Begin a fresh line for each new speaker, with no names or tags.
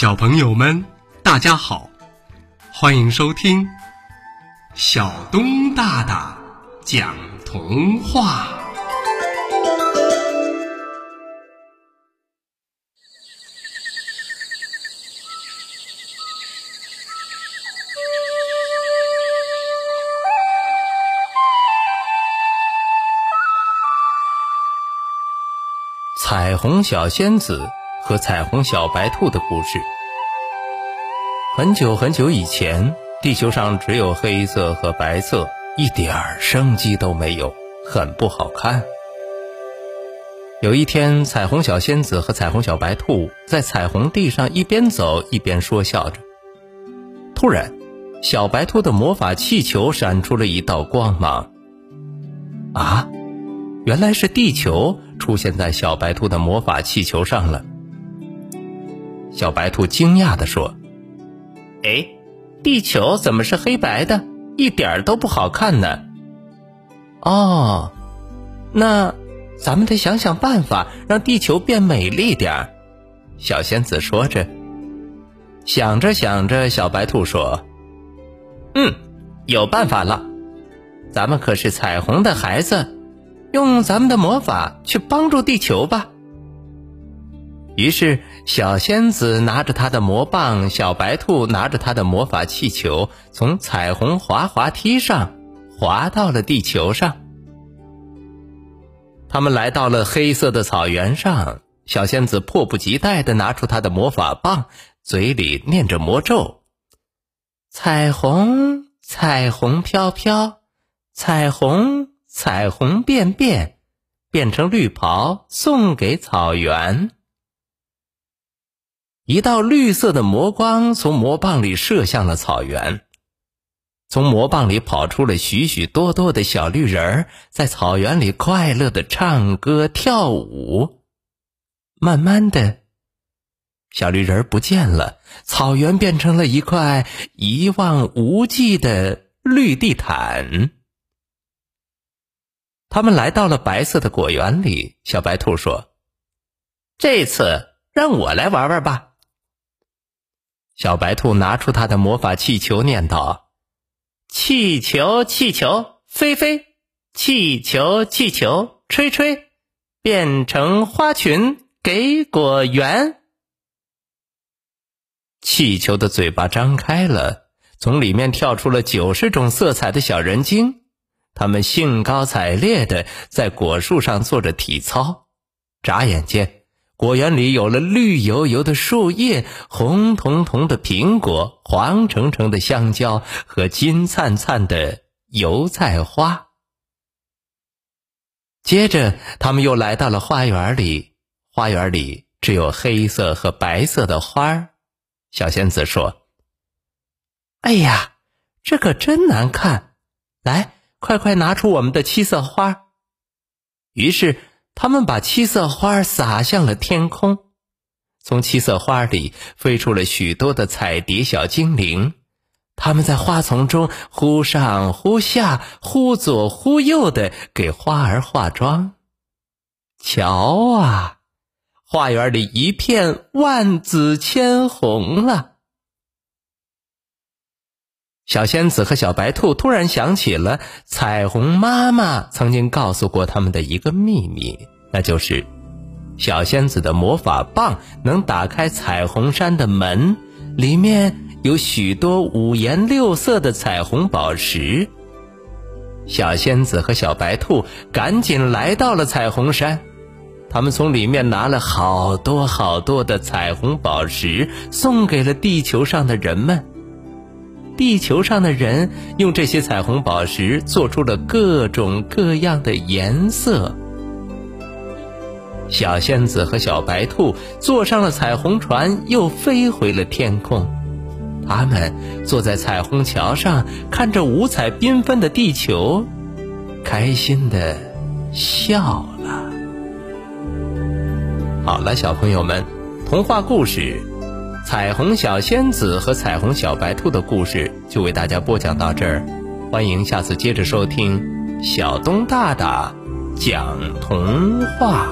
小朋友们，大家好，欢迎收听小东大大讲童话。
彩虹小仙子。和彩虹小白兔的故事。很久很久以前，地球上只有黑色和白色，一点儿生机都没有，很不好看。有一天，彩虹小仙子和彩虹小白兔在彩虹地上一边走一边说笑着。突然，小白兔的魔法气球闪出了一道光芒。啊，原来是地球出现在小白兔的魔法气球上了。小白兔惊讶地说：“哎，地球怎么是黑白的？一点都不好看呢。”哦，那咱们得想想办法，让地球变美丽点儿。小仙子说着，想着想着，小白兔说：“嗯，有办法了。咱们可是彩虹的孩子，用咱们的魔法去帮助地球吧。”于是，小仙子拿着她的魔棒，小白兔拿着它的魔法气球，从彩虹滑滑梯上滑到了地球上。他们来到了黑色的草原上，小仙子迫不及待地拿出她的魔法棒，嘴里念着魔咒：“彩虹，彩虹飘飘，彩虹，彩虹变变，变成绿袍送给草原。”一道绿色的魔光从魔棒里射向了草原，从魔棒里跑出了许许多多的小绿人儿，在草原里快乐的唱歌跳舞。慢慢的，小绿人儿不见了，草原变成了一块一望无际的绿地毯。他们来到了白色的果园里，小白兔说：“这次让我来玩玩吧。”小白兔拿出它的魔法气球，念道：“气球，气球，飞飞；气球，气球，吹吹，变成花裙给果园。”气球的嘴巴张开了，从里面跳出了九十种色彩的小人精，他们兴高采烈的在果树上做着体操。眨眼间。果园里有了绿油油的树叶、红彤彤的苹果、黄澄澄的香蕉和金灿灿的油菜花。接着，他们又来到了花园里。花园里只有黑色和白色的花儿。小仙子说：“哎呀，这可真难看！来，快快拿出我们的七色花。”于是。他们把七色花洒向了天空，从七色花里飞出了许多的彩蝶小精灵，他们在花丛中忽上忽下、忽左忽右的给花儿化妆。瞧啊，花园里一片万紫千红了。小仙子和小白兔突然想起了彩虹妈妈曾经告诉过他们的一个秘密，那就是小仙子的魔法棒能打开彩虹山的门，里面有许多五颜六色的彩虹宝石。小仙子和小白兔赶紧来到了彩虹山，他们从里面拿了好多好多的彩虹宝石，送给了地球上的人们。地球上的人用这些彩虹宝石做出了各种各样的颜色。小仙子和小白兔坐上了彩虹船，又飞回了天空。他们坐在彩虹桥上，看着五彩缤纷的地球，开心的笑了。好了，小朋友们，童话故事。彩虹小仙子和彩虹小白兔的故事就为大家播讲到这儿，欢迎下次接着收听小东大大讲童话。